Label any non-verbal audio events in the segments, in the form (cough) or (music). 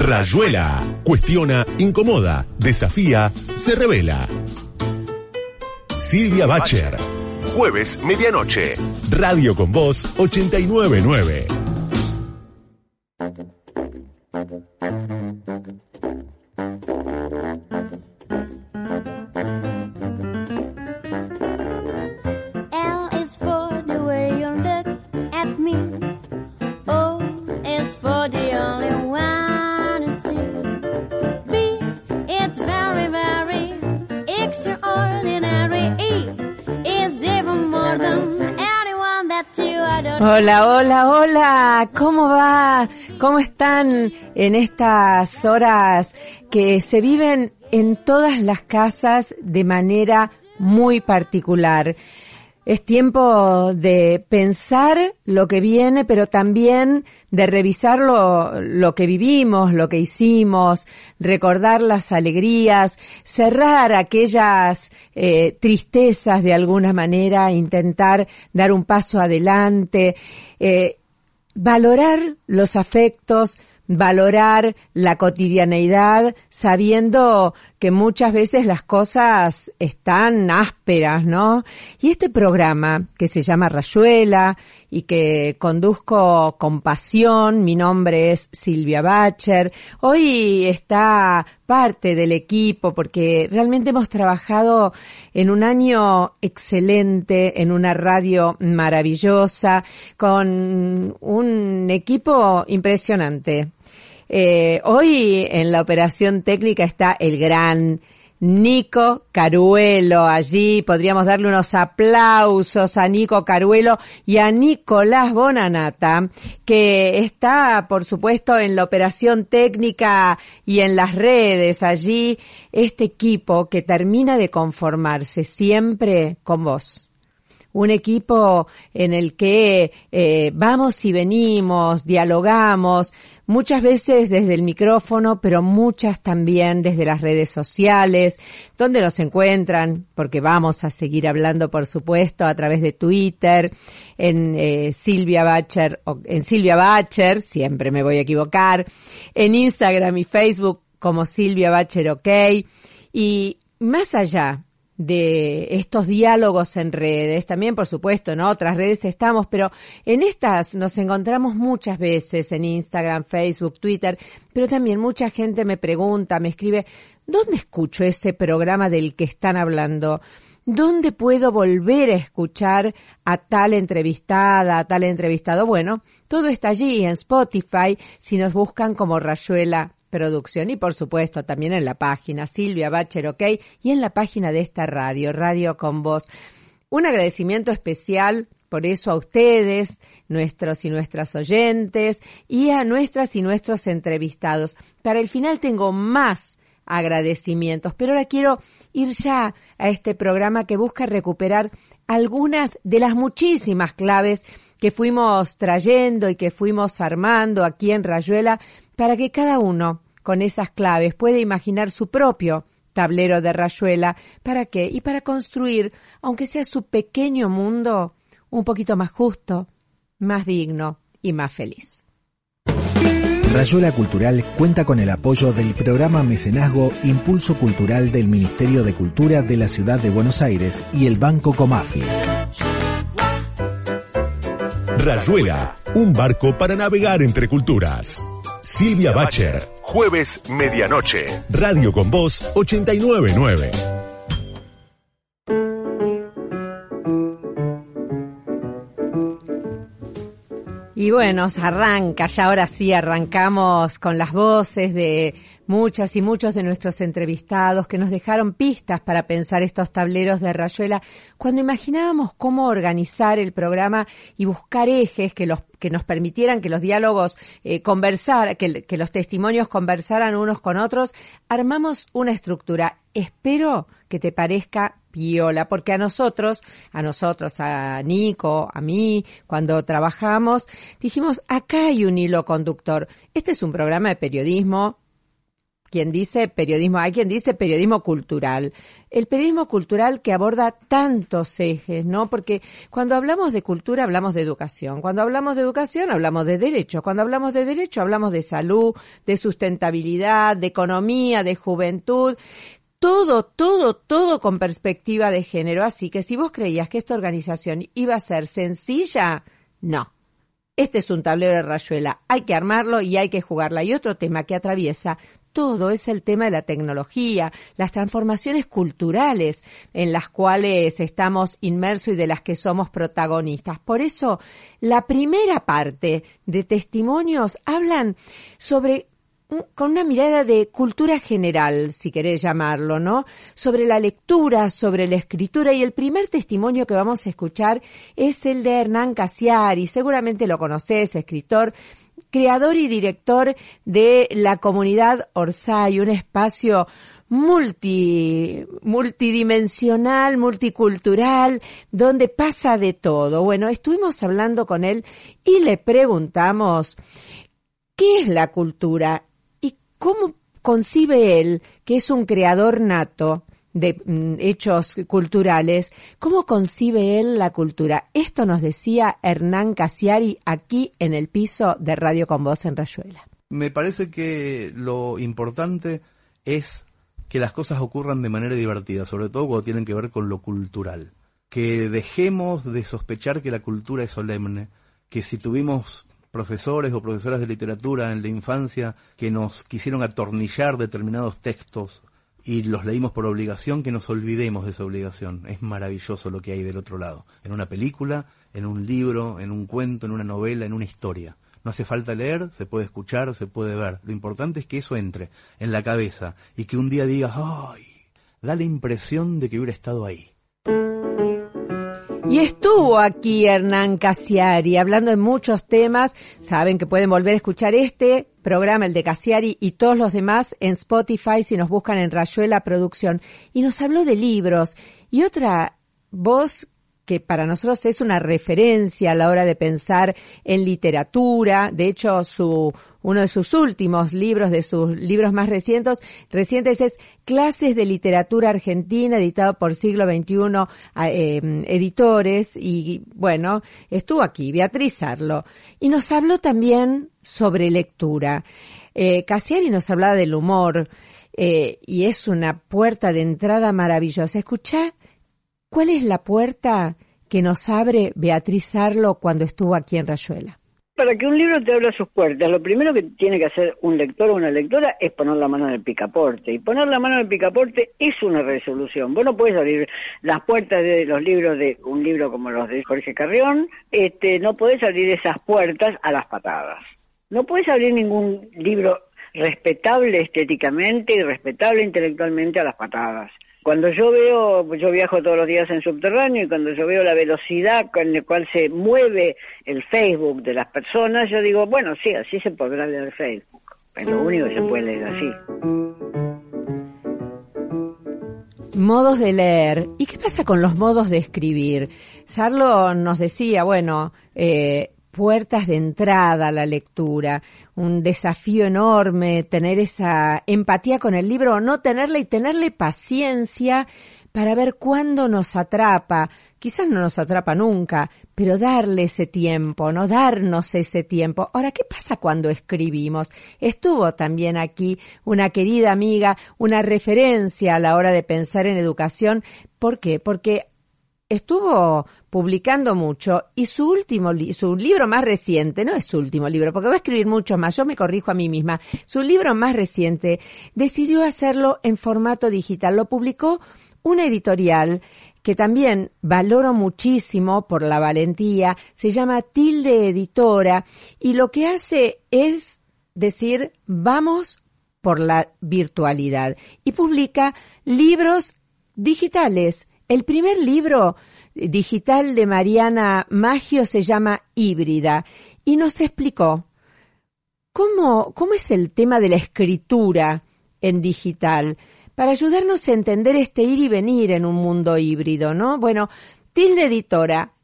Rayuela. Cuestiona, incomoda, desafía, se revela. Silvia Bacher. Jueves, medianoche. Radio con Voz 899. Hola, hola, hola, ¿cómo va? ¿Cómo están en estas horas que se viven en todas las casas de manera muy particular? Es tiempo de pensar lo que viene, pero también de revisar lo, lo que vivimos, lo que hicimos, recordar las alegrías, cerrar aquellas eh, tristezas de alguna manera, intentar dar un paso adelante, eh, valorar los afectos, valorar la cotidianeidad, sabiendo que muchas veces las cosas están ásperas, ¿no? Y este programa, que se llama Rayuela y que conduzco con pasión, mi nombre es Silvia Bacher, hoy está parte del equipo porque realmente hemos trabajado en un año excelente, en una radio maravillosa, con un equipo impresionante. Eh, hoy en la operación técnica está el gran Nico Caruelo allí. Podríamos darle unos aplausos a Nico Caruelo y a Nicolás Bonanata, que está, por supuesto, en la operación técnica y en las redes allí. Este equipo que termina de conformarse siempre con vos un equipo en el que eh, vamos y venimos, dialogamos, muchas veces desde el micrófono, pero muchas también desde las redes sociales, donde nos encuentran, porque vamos a seguir hablando, por supuesto, a través de Twitter, en eh, Silvia Bacher, en Silvia Bacher, siempre me voy a equivocar, en Instagram y Facebook como Silvia Bacher OK, y más allá de estos diálogos en redes, también por supuesto en otras redes estamos, pero en estas nos encontramos muchas veces en Instagram, Facebook, Twitter, pero también mucha gente me pregunta, me escribe, ¿dónde escucho ese programa del que están hablando? ¿Dónde puedo volver a escuchar a tal entrevistada, a tal entrevistado? Bueno, todo está allí en Spotify si nos buscan como Rayuela producción y por supuesto también en la página Silvia Bacher OK y en la página de esta radio, Radio con Voz. Un agradecimiento especial por eso a ustedes, nuestros y nuestras oyentes y a nuestras y nuestros entrevistados. Para el final tengo más agradecimientos, pero ahora quiero ir ya a este programa que busca recuperar algunas de las muchísimas claves que fuimos trayendo y que fuimos armando aquí en Rayuela para que cada uno con esas claves pueda imaginar su propio tablero de rayuela. ¿Para qué? Y para construir, aunque sea su pequeño mundo, un poquito más justo, más digno y más feliz. Rayuela Cultural cuenta con el apoyo del programa Mecenazgo Impulso Cultural del Ministerio de Cultura de la Ciudad de Buenos Aires y el Banco Comafi. Rayuela, un barco para navegar entre culturas. Silvia Bacher, jueves medianoche. Radio con Voz 899. Y bueno, arranca, ya ahora sí arrancamos con las voces de muchas y muchos de nuestros entrevistados que nos dejaron pistas para pensar estos tableros de Rayuela cuando imaginábamos cómo organizar el programa y buscar ejes que los que nos permitieran que los diálogos eh, conversar, que los testimonios conversaran unos con otros, armamos una estructura. Espero que te parezca piola, porque a nosotros, a nosotros, a Nico, a mí, cuando trabajamos, dijimos, acá hay un hilo conductor. Este es un programa de periodismo quien dice periodismo, hay quien dice periodismo cultural. El periodismo cultural que aborda tantos ejes, ¿no? Porque cuando hablamos de cultura hablamos de educación. Cuando hablamos de educación hablamos de derecho. Cuando hablamos de derecho hablamos de salud, de sustentabilidad, de economía, de juventud todo, todo, todo con perspectiva de género. Así que si vos creías que esta organización iba a ser sencilla, no. Este es un tablero de rayuela. Hay que armarlo y hay que jugarla. Y otro tema que atraviesa todo es el tema de la tecnología, las transformaciones culturales en las cuales estamos inmersos y de las que somos protagonistas. Por eso, la primera parte de testimonios hablan sobre con una mirada de cultura general, si querés llamarlo, ¿no? Sobre la lectura, sobre la escritura. Y el primer testimonio que vamos a escuchar es el de Hernán Casiari. Seguramente lo conoces, escritor, creador y director de la comunidad Orsay, un espacio multi, multidimensional, multicultural, donde pasa de todo. Bueno, estuvimos hablando con él y le preguntamos, ¿qué es la cultura? ¿Cómo concibe él, que es un creador nato de mm, hechos culturales, cómo concibe él la cultura? Esto nos decía Hernán Casiari aquí en el piso de Radio con Voz en Rayuela. Me parece que lo importante es que las cosas ocurran de manera divertida, sobre todo cuando tienen que ver con lo cultural. Que dejemos de sospechar que la cultura es solemne, que si tuvimos profesores o profesoras de literatura en la infancia que nos quisieron atornillar determinados textos y los leímos por obligación, que nos olvidemos de esa obligación. Es maravilloso lo que hay del otro lado, en una película, en un libro, en un cuento, en una novela, en una historia. No hace falta leer, se puede escuchar, se puede ver. Lo importante es que eso entre en la cabeza y que un día digas, ¡ay! Da la impresión de que hubiera estado ahí. Y estuvo aquí Hernán Casiari hablando de muchos temas. Saben que pueden volver a escuchar este programa, el de Casiari y todos los demás en Spotify si nos buscan en Rayuela Producción. Y nos habló de libros. Y otra voz que para nosotros es una referencia a la hora de pensar en literatura. De hecho, su, uno de sus últimos libros, de sus libros más recientes, recientes es Clases de Literatura Argentina, editado por Siglo XXI eh, Editores. Y bueno, estuvo aquí, Beatriz Arlo. Y nos habló también sobre lectura. Eh, Casiari nos hablaba del humor. Eh, y es una puerta de entrada maravillosa. Escucha ¿Cuál es la puerta que nos abre Beatriz Arlo cuando estuvo aquí en Rayuela? Para que un libro te abra sus puertas, lo primero que tiene que hacer un lector o una lectora es poner la mano en el picaporte. Y poner la mano en el picaporte es una resolución. Vos no podés abrir las puertas de los libros de un libro como los de Jorge Carrión, este, no podés abrir esas puertas a las patadas. No podés abrir ningún libro respetable estéticamente y respetable intelectualmente a las patadas. Cuando yo veo, yo viajo todos los días en subterráneo y cuando yo veo la velocidad con la cual se mueve el Facebook de las personas, yo digo, bueno, sí, así se podrá leer Facebook. Es lo único que se puede leer así. Modos de leer. ¿Y qué pasa con los modos de escribir? Sarlo nos decía, bueno, eh, puertas de entrada a la lectura, un desafío enorme tener esa empatía con el libro o no tenerla y tenerle paciencia para ver cuándo nos atrapa. Quizás no nos atrapa nunca, pero darle ese tiempo, no darnos ese tiempo. Ahora, ¿qué pasa cuando escribimos? Estuvo también aquí una querida amiga, una referencia a la hora de pensar en educación. ¿Por qué? Porque estuvo publicando mucho y su último su libro más reciente, no es su último libro, porque va a escribir mucho más, yo me corrijo a mí misma, su libro más reciente decidió hacerlo en formato digital, lo publicó una editorial que también valoro muchísimo por la valentía, se llama Tilde Editora y lo que hace es decir, vamos por la virtualidad y publica libros digitales el primer libro digital de Mariana Maggio se llama Híbrida y nos explicó cómo, cómo es el tema de la escritura en digital para ayudarnos a entender este ir y venir en un mundo híbrido, ¿no? Bueno, Tilde Editora,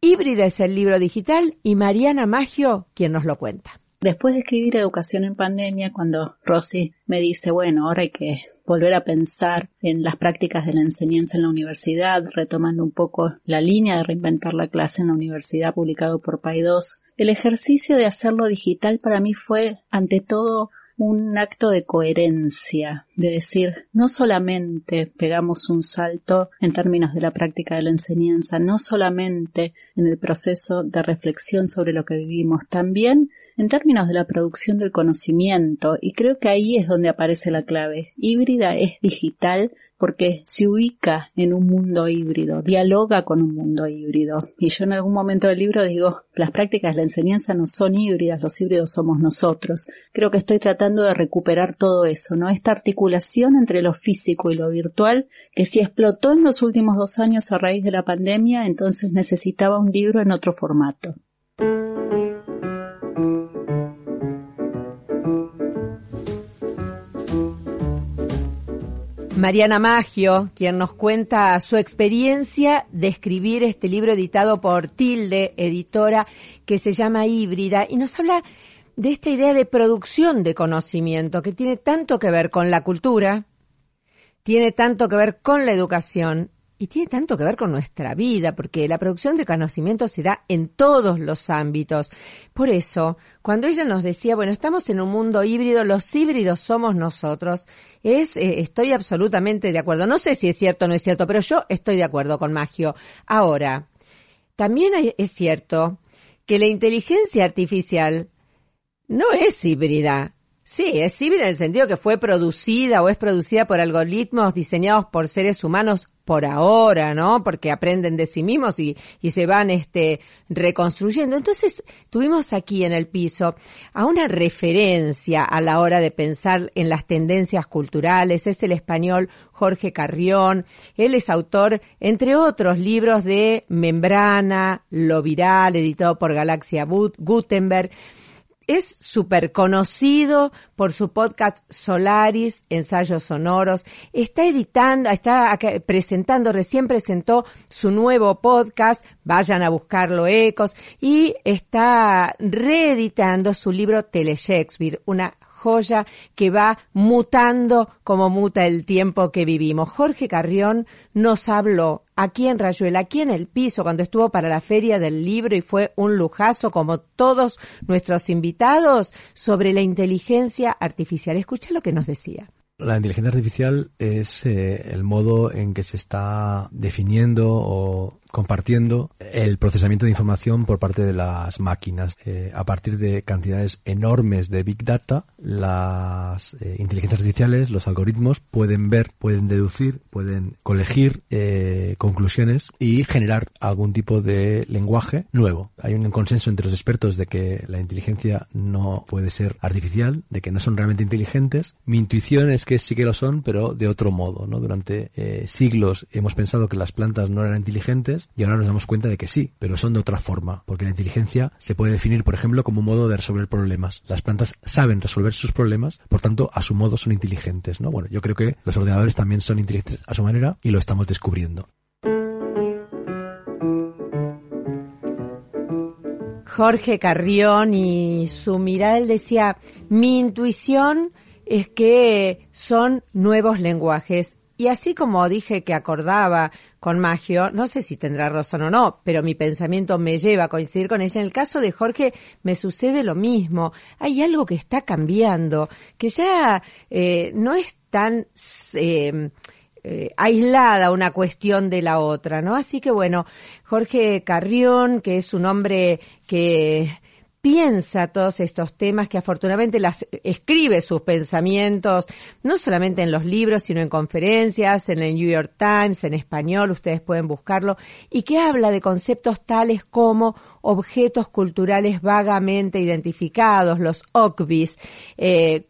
Híbrida es el libro digital y Mariana Maggio quien nos lo cuenta. Después de escribir Educación en Pandemia, cuando Rosy me dice, bueno, ahora hay que volver a pensar en las prácticas de la enseñanza en la universidad, retomando un poco la línea de reinventar la clase en la universidad publicado por PAI2. El ejercicio de hacerlo digital para mí fue, ante todo, un acto de coherencia, de decir, no solamente pegamos un salto en términos de la práctica de la enseñanza, no solamente en el proceso de reflexión sobre lo que vivimos, también en términos de la producción del conocimiento, y creo que ahí es donde aparece la clave. Híbrida es digital, porque se ubica en un mundo híbrido, dialoga con un mundo híbrido. Y yo en algún momento del libro digo, las prácticas de la enseñanza no son híbridas, los híbridos somos nosotros. Creo que estoy tratando de recuperar todo eso, ¿no? Esta articulación entre lo físico y lo virtual, que si explotó en los últimos dos años a raíz de la pandemia, entonces necesitaba un libro en otro formato. Mariana Maggio, quien nos cuenta su experiencia de escribir este libro editado por Tilde, editora, que se llama Híbrida, y nos habla de esta idea de producción de conocimiento que tiene tanto que ver con la cultura, tiene tanto que ver con la educación y tiene tanto que ver con nuestra vida, porque la producción de conocimiento se da en todos los ámbitos. Por eso, cuando ella nos decía, bueno, estamos en un mundo híbrido, los híbridos somos nosotros, es, eh, estoy absolutamente de acuerdo. No sé si es cierto o no es cierto, pero yo estoy de acuerdo con Magio. Ahora, también es cierto que la inteligencia artificial no es híbrida. Sí, es híbrida en el sentido que fue producida o es producida por algoritmos diseñados por seres humanos por ahora, ¿no? Porque aprenden de sí mismos y, y se van este reconstruyendo. Entonces, tuvimos aquí en el piso a una referencia a la hora de pensar en las tendencias culturales, es el español Jorge Carrión. Él es autor, entre otros libros de Membrana, Lo Viral, editado por Galaxia Gutenberg es súper conocido por su podcast Solaris, ensayos sonoros. Está editando, está presentando, recién presentó su nuevo podcast, vayan a buscarlo Ecos, y está reeditando su libro Tele Shakespeare, una joya que va mutando como muta el tiempo que vivimos. Jorge Carrión nos habló aquí en Rayuela, aquí en el piso, cuando estuvo para la feria del libro y fue un lujazo como todos nuestros invitados sobre la inteligencia artificial. Escucha lo que nos decía. La inteligencia artificial es eh, el modo en que se está definiendo o compartiendo el procesamiento de información por parte de las máquinas. Eh, a partir de cantidades enormes de Big Data, las eh, inteligencias artificiales, los algoritmos, pueden ver, pueden deducir, pueden colegir eh, conclusiones y generar algún tipo de lenguaje nuevo. Hay un consenso entre los expertos de que la inteligencia no puede ser artificial, de que no son realmente inteligentes. Mi intuición es que sí que lo son, pero de otro modo. Durante siglos hemos pensado que las plantas no eran inteligentes y ahora nos damos cuenta de que sí, pero son de otra forma, porque la inteligencia se puede definir, por ejemplo, como un modo de resolver problemas. Las plantas saben resolver sus problemas, por tanto, a su modo son inteligentes, ¿no? Bueno, yo creo que los ordenadores también son inteligentes a su manera y lo estamos descubriendo. Jorge Carrión y su mirada, él decía, mi intuición es que son nuevos lenguajes y así como dije que acordaba con Magio, no sé si tendrá razón o no, pero mi pensamiento me lleva a coincidir con ella. En el caso de Jorge me sucede lo mismo. Hay algo que está cambiando, que ya eh, no es tan eh, eh, aislada una cuestión de la otra, ¿no? Así que bueno, Jorge Carrión, que es un hombre que piensa todos estos temas, que afortunadamente las escribe sus pensamientos, no solamente en los libros, sino en conferencias, en el New York Times, en español, ustedes pueden buscarlo, y que habla de conceptos tales como objetos culturales vagamente identificados, los OCBIs, eh,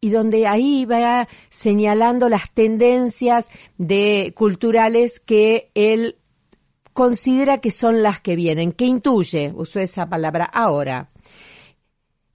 y donde ahí va señalando las tendencias de culturales que él considera que son las que vienen, que intuye, usó esa palabra ahora.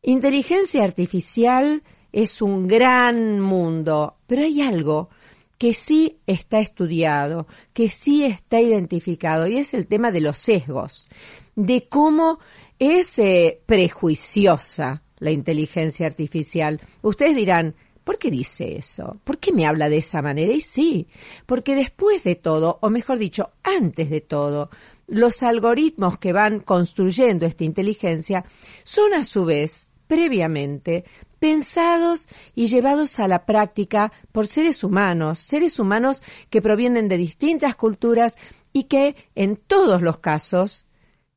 Inteligencia artificial es un gran mundo, pero hay algo que sí está estudiado, que sí está identificado, y es el tema de los sesgos, de cómo es eh, prejuiciosa la inteligencia artificial. Ustedes dirán, ¿Por qué dice eso? ¿Por qué me habla de esa manera? Y sí, porque después de todo, o mejor dicho, antes de todo, los algoritmos que van construyendo esta inteligencia son a su vez, previamente, pensados y llevados a la práctica por seres humanos, seres humanos que provienen de distintas culturas y que, en todos los casos,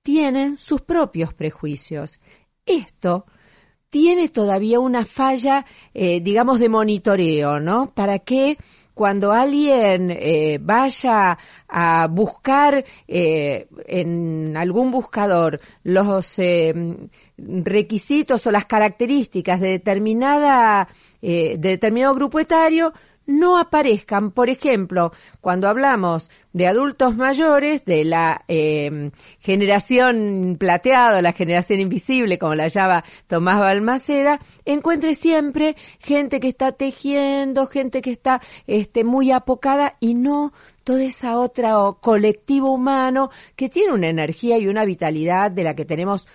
tienen sus propios prejuicios. Esto tiene todavía una falla, eh, digamos, de monitoreo, ¿no? Para que cuando alguien eh, vaya a buscar eh, en algún buscador los requisitos o las características de determinada de determinado grupo etario no aparezcan, por ejemplo, cuando hablamos de adultos mayores, de la eh, generación plateada, la generación invisible, como la llama Tomás Balmaceda, encuentre siempre gente que está tejiendo, gente que está este, muy apocada y no toda esa otra colectivo humano que tiene una energía y una vitalidad de la que tenemos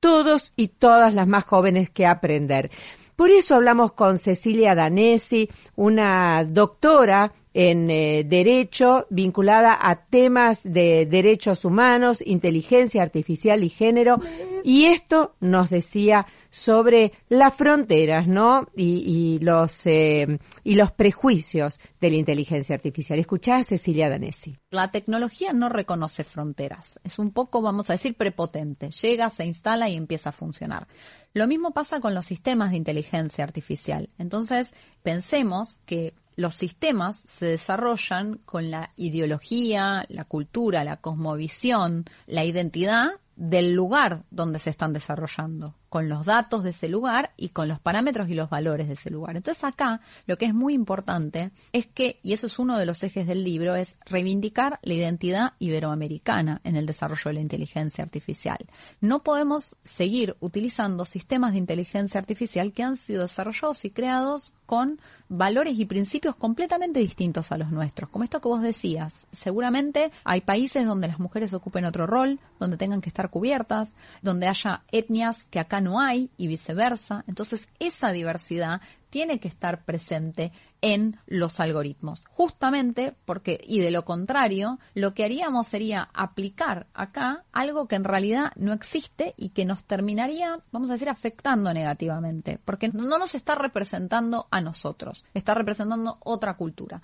todos y todas las más jóvenes que aprender. Por eso hablamos con Cecilia Danesi, una doctora en eh, Derecho vinculada a temas de derechos humanos, inteligencia artificial y género. Y esto nos decía sobre las fronteras, ¿no? Y, los, eh, y los prejuicios de la inteligencia artificial. Escuchá a Cecilia Danesi. La tecnología no reconoce fronteras. Es un poco, vamos a decir, prepotente. Llega, se instala y empieza a funcionar. Lo mismo pasa con los sistemas de inteligencia artificial. Entonces, pensemos que los sistemas se desarrollan con la ideología, la cultura, la cosmovisión, la identidad del lugar donde se están desarrollando con los datos de ese lugar y con los parámetros y los valores de ese lugar. Entonces acá lo que es muy importante es que, y eso es uno de los ejes del libro, es reivindicar la identidad iberoamericana en el desarrollo de la inteligencia artificial. No podemos seguir utilizando sistemas de inteligencia artificial que han sido desarrollados y creados con valores y principios completamente distintos a los nuestros. Como esto que vos decías, seguramente hay países donde las mujeres ocupen otro rol, donde tengan que estar cubiertas, donde haya etnias que acá no hay y viceversa. Entonces, esa diversidad tiene que estar presente en los algoritmos. Justamente porque, y de lo contrario, lo que haríamos sería aplicar acá algo que en realidad no existe y que nos terminaría, vamos a decir, afectando negativamente, porque no nos está representando a nosotros, está representando otra cultura.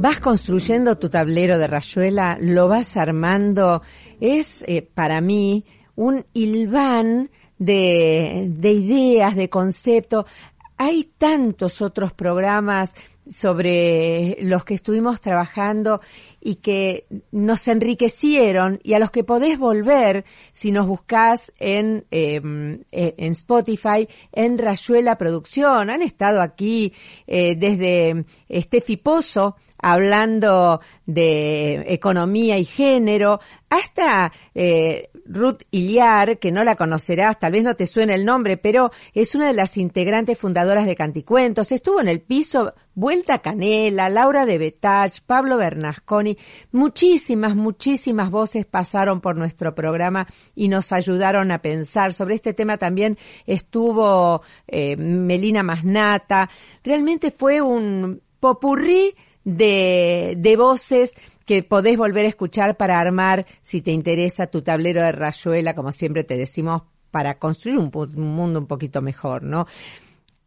Vas construyendo tu tablero de rayuela, lo vas armando, es eh, para mí un hilván de, de ideas, de conceptos. Hay tantos otros programas sobre los que estuvimos trabajando y que nos enriquecieron y a los que podés volver si nos buscás en, em, eh, en Spotify, en Rayuela Producción. Han estado aquí eh, desde Steffi Pozo, hablando de economía y género, hasta eh, Ruth Iliar, que no la conocerás, tal vez no te suene el nombre, pero es una de las integrantes fundadoras de Canticuentos. Estuvo en el piso Vuelta Canela, Laura de Betach, Pablo Bernasconi. Muchísimas, muchísimas voces pasaron por nuestro programa y nos ayudaron a pensar. Sobre este tema también estuvo eh, Melina Masnata. Realmente fue un popurrí de, de voces que podés volver a escuchar para armar, si te interesa, tu tablero de rayuela, como siempre te decimos, para construir un, mundo un poquito mejor, ¿no?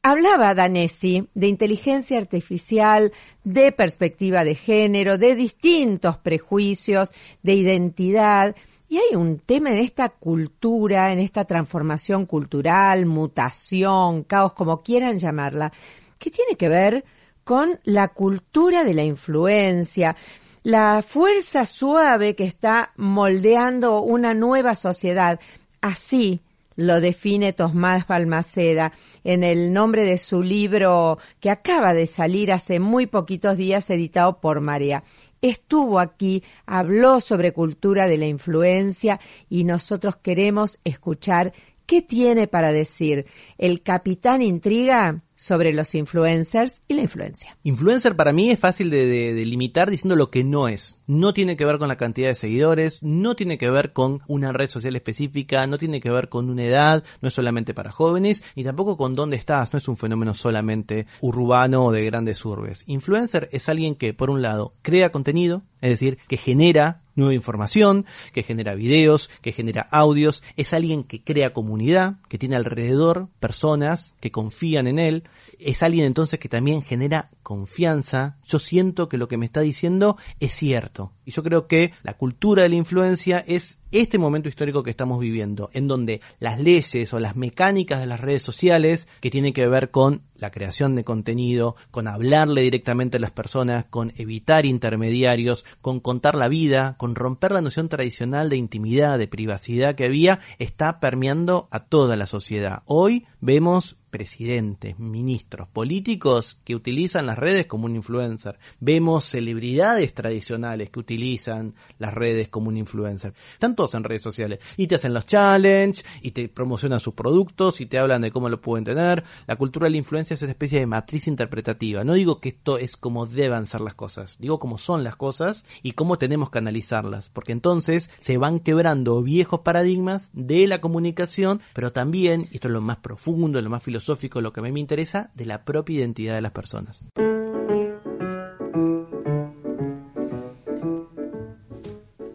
Hablaba Danesi de inteligencia artificial, de perspectiva de género, de distintos prejuicios, de identidad. Y hay un tema en esta cultura, en esta transformación cultural, mutación, caos, como quieran llamarla, que tiene que ver con la cultura de la influencia, la fuerza suave que está moldeando una nueva sociedad. Así lo define Tomás Balmaceda en el nombre de su libro que acaba de salir hace muy poquitos días editado por María. Estuvo aquí, habló sobre cultura de la influencia y nosotros queremos escuchar ¿Qué tiene para decir el capitán intriga sobre los influencers y la influencia? Influencer para mí es fácil de, de, de, limitar diciendo lo que no es. No tiene que ver con la cantidad de seguidores, no tiene que ver con una red social específica, no tiene que ver con una edad, no es solamente para jóvenes, ni tampoco con dónde estás, no es un fenómeno solamente urbano o de grandes urbes. Influencer es alguien que, por un lado, crea contenido, es decir, que genera nueva información, que genera videos, que genera audios, es alguien que crea comunidad, que tiene alrededor personas que confían en él, es alguien entonces que también genera confianza, yo siento que lo que me está diciendo es cierto. Y yo creo que la cultura de la influencia es este momento histórico que estamos viviendo, en donde las leyes o las mecánicas de las redes sociales, que tienen que ver con la creación de contenido, con hablarle directamente a las personas, con evitar intermediarios, con contar la vida, con romper la noción tradicional de intimidad, de privacidad que había, está permeando a toda la sociedad. Hoy vemos presidentes, ministros, políticos que utilizan las redes como un influencer. Vemos celebridades tradicionales que utilizan las redes como un influencer. Están todos en redes sociales. Y te hacen los challenge, y te promocionan sus productos, y te hablan de cómo lo pueden tener. La cultura de la influencia es esa especie de matriz interpretativa. No digo que esto es como deban ser las cosas. Digo cómo son las cosas y cómo tenemos que analizarlas. Porque entonces se van quebrando viejos paradigmas de la comunicación, pero también, esto es lo más profundo, lo más filosófico, lo que a mí me interesa, de la propia identidad de las personas.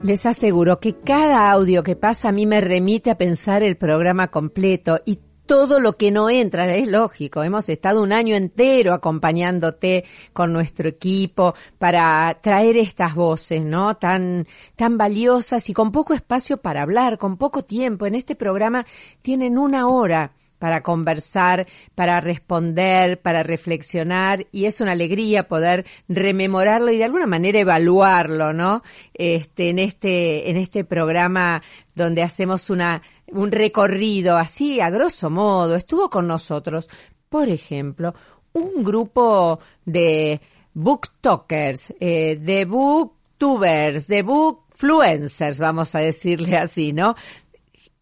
Les aseguro que cada audio que pasa a mí me remite a pensar el programa completo y todo lo que no entra, es lógico, hemos estado un año entero acompañándote con nuestro equipo para traer estas voces, ¿no? Tan, tan valiosas y con poco espacio para hablar, con poco tiempo. En este programa tienen una hora para conversar, para responder, para reflexionar y es una alegría poder rememorarlo y de alguna manera evaluarlo, ¿no? Este, en este, en este programa donde hacemos una, un recorrido así a grosso modo. Estuvo con nosotros, por ejemplo, un grupo de booktokers, eh, de booktubers, de bookfluencers, vamos a decirle así, ¿no?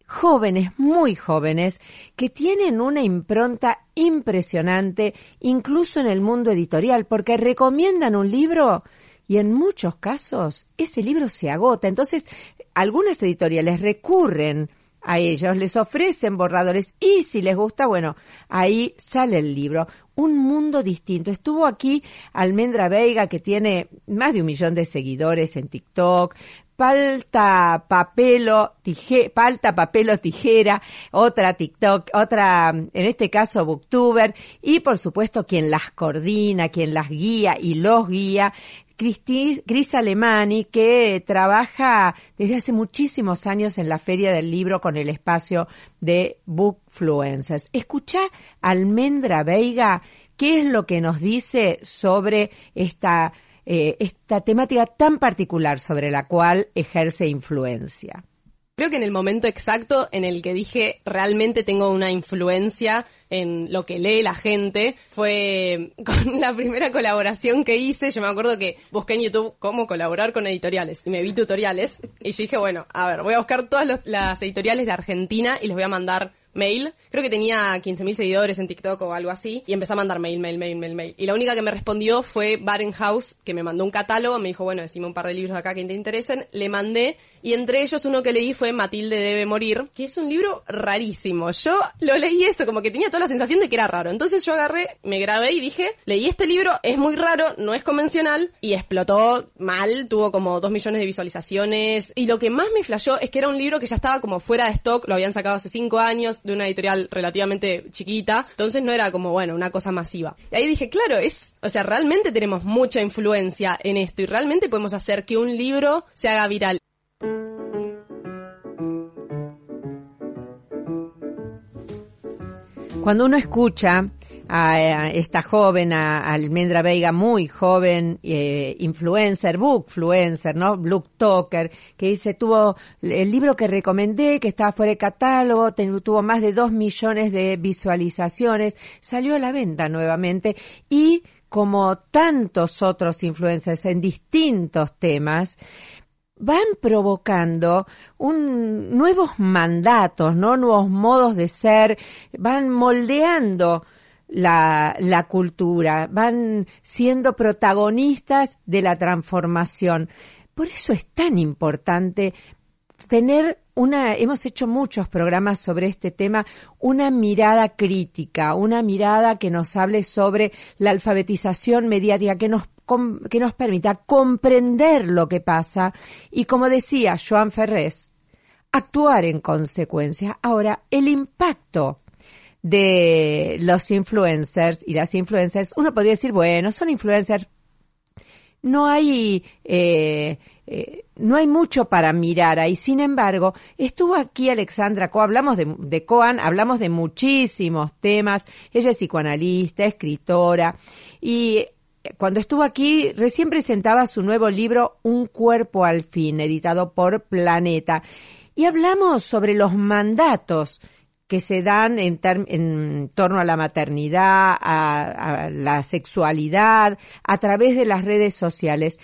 Jóvenes, muy jóvenes, que tienen una impronta impresionante, incluso en el mundo editorial, porque recomiendan un libro y en muchos casos ese libro se agota. Entonces, algunas editoriales recurren a ellos, les ofrecen borradores y si les gusta, bueno, ahí sale el libro. Un mundo distinto. Estuvo aquí Almendra Veiga, que tiene más de un millón de seguidores en TikTok, palta, papelo, tije, palta, papelo, tijera, otra TikTok, otra, en este caso Booktuber, y por supuesto quien las coordina, quien las guía y los guía, Cris Alemani, que trabaja desde hace muchísimos años en la Feria del Libro con el espacio de Bookfluencers. Escucha Almendra Veiga, ¿qué es lo que nos dice sobre esta eh, esta temática tan particular sobre la cual ejerce influencia. Creo que en el momento exacto en el que dije realmente tengo una influencia en lo que lee la gente fue (laughs) con la primera colaboración que hice. Yo me acuerdo que busqué en YouTube cómo colaborar con editoriales y me vi tutoriales y dije, bueno, a ver, voy a buscar todas las editoriales de Argentina y les voy a mandar mail. Creo que tenía 15.000 seguidores en TikTok o algo así. Y empecé a mandar mail, mail, mail, mail, mail. Y la única que me respondió fue Barenhaus, que me mandó un catálogo. Me dijo, bueno, decime un par de libros acá que te interesen. Le mandé. Y entre ellos uno que leí fue Matilde debe morir, que es un libro rarísimo. Yo lo leí eso, como que tenía toda la sensación de que era raro. Entonces yo agarré, me grabé y dije, leí este libro, es muy raro, no es convencional. Y explotó mal, tuvo como dos millones de visualizaciones. Y lo que más me flashó es que era un libro que ya estaba como fuera de stock, lo habían sacado hace cinco años de una editorial relativamente chiquita, entonces no era como, bueno, una cosa masiva. Y ahí dije, claro, es, o sea, realmente tenemos mucha influencia en esto y realmente podemos hacer que un libro se haga viral. Cuando uno escucha a, esta joven, a, Almendra Veiga, muy joven, eh, influencer, bookfluencer, ¿no? Booktalker, que dice, tuvo el libro que recomendé, que estaba fuera de catálogo, tuvo más de dos millones de visualizaciones, salió a la venta nuevamente y como tantos otros influencers en distintos temas, van provocando un, nuevos mandatos, ¿no? Nuevos modos de ser, van moldeando la, la cultura, van siendo protagonistas de la transformación. Por eso es tan importante tener una, hemos hecho muchos programas sobre este tema, una mirada crítica, una mirada que nos hable sobre la alfabetización mediática, que nos que nos permita comprender lo que pasa y, como decía Joan Ferrés, actuar en consecuencia. Ahora, el impacto de los influencers y las influencers, uno podría decir, bueno, son influencers, no hay, eh, eh, no hay mucho para mirar ahí. Sin embargo, estuvo aquí Alexandra Coan, hablamos de, de Coan, hablamos de muchísimos temas. Ella es psicoanalista, escritora y cuando estuvo aquí, recién presentaba su nuevo libro Un cuerpo al fin, editado por Planeta. Y hablamos sobre los mandatos que se dan en, en torno a la maternidad, a, a la sexualidad, a través de las redes sociales.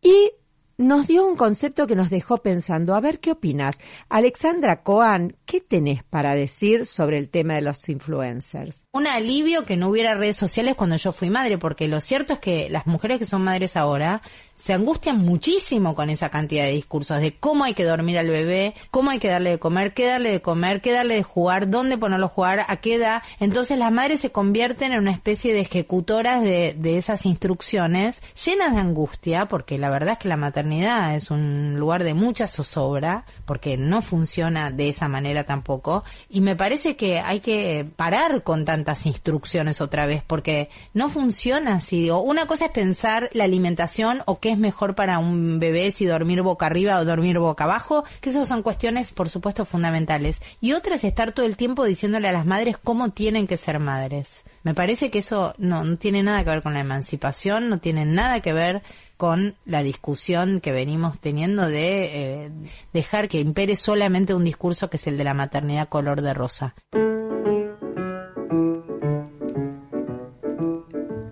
Y nos dio un concepto que nos dejó pensando. A ver qué opinas. Alexandra Coan, ¿qué tenés para decir sobre el tema de los influencers? Un alivio que no hubiera redes sociales cuando yo fui madre, porque lo cierto es que las mujeres que son madres ahora se angustian muchísimo con esa cantidad de discursos de cómo hay que dormir al bebé, cómo hay que darle de comer, qué darle de comer, qué darle de jugar, dónde ponerlo a jugar, a qué edad. Entonces las madres se convierten en una especie de ejecutoras de, de esas instrucciones llenas de angustia, porque la verdad es que la maternidad es un lugar de mucha zozobra, porque no funciona de esa manera tampoco. Y me parece que hay que parar con tantas instrucciones otra vez, porque no funciona así. Una cosa es pensar la alimentación o qué es mejor para un bebé si dormir boca arriba o dormir boca abajo, que esas son cuestiones, por supuesto, fundamentales. Y otra es estar todo el tiempo diciéndole a las madres cómo tienen que ser madres. Me parece que eso no, no tiene nada que ver con la emancipación, no tiene nada que ver con la discusión que venimos teniendo de eh, dejar que impere solamente un discurso que es el de la maternidad color de rosa.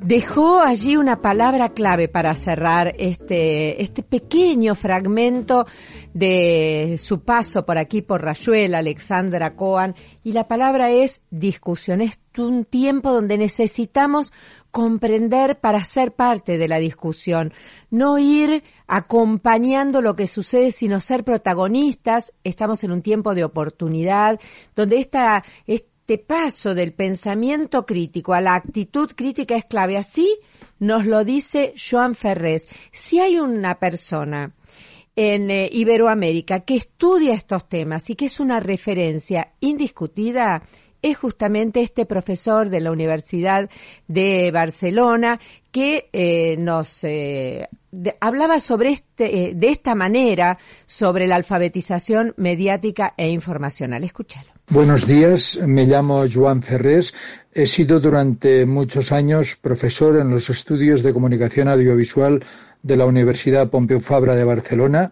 Dejó allí una palabra clave para cerrar este, este pequeño fragmento de su paso por aquí por Rayuela, Alexandra Coan, y la palabra es discusión. Es un tiempo donde necesitamos comprender para ser parte de la discusión, no ir acompañando lo que sucede, sino ser protagonistas. Estamos en un tiempo de oportunidad, donde esta, este paso del pensamiento crítico a la actitud crítica es clave. Así nos lo dice Joan Ferrés. Si hay una persona en eh, Iberoamérica que estudia estos temas y que es una referencia indiscutida, es justamente este profesor de la Universidad de Barcelona que eh, nos eh, hablaba sobre este, de esta manera sobre la alfabetización mediática e informacional. Escúchalo. Buenos días, me llamo Joan Ferrés. He sido durante muchos años profesor en los estudios de comunicación audiovisual de la Universidad Pompeu Fabra de Barcelona.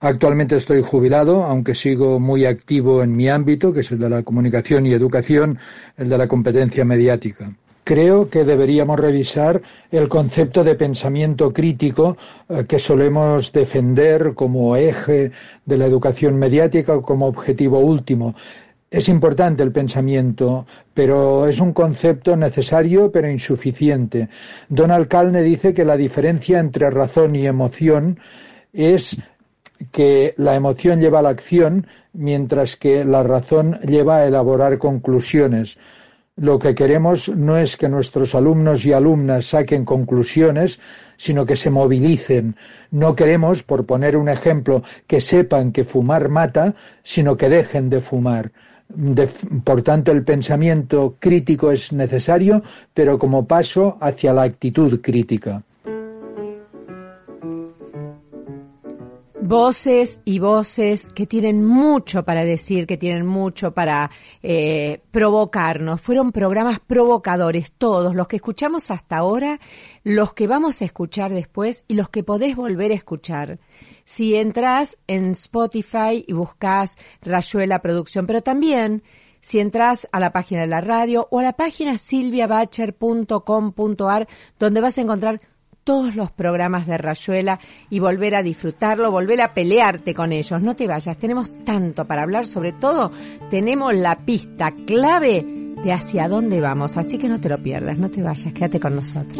Actualmente estoy jubilado, aunque sigo muy activo en mi ámbito, que es el de la comunicación y educación, el de la competencia mediática. Creo que deberíamos revisar el concepto de pensamiento crítico eh, que solemos defender como eje de la educación mediática o como objetivo último. Es importante el pensamiento, pero es un concepto necesario pero insuficiente. Donald Calne dice que la diferencia entre razón y emoción es que la emoción lleva a la acción, mientras que la razón lleva a elaborar conclusiones. Lo que queremos no es que nuestros alumnos y alumnas saquen conclusiones, sino que se movilicen. No queremos, por poner un ejemplo, que sepan que fumar mata, sino que dejen de fumar por tanto, el pensamiento crítico es necesario, pero como paso hacia la actitud crítica. Voces y voces que tienen mucho para decir, que tienen mucho para eh, provocarnos. Fueron programas provocadores, todos, los que escuchamos hasta ahora, los que vamos a escuchar después y los que podés volver a escuchar si entras en Spotify y buscas Rayuela Producción, pero también si entras a la página de la radio o a la página silviabacher.com.ar, donde vas a encontrar todos los programas de Rayuela y volver a disfrutarlo, volver a pelearte con ellos. No te vayas, tenemos tanto para hablar, sobre todo tenemos la pista clave de hacia dónde vamos, así que no te lo pierdas, no te vayas, quédate con nosotros.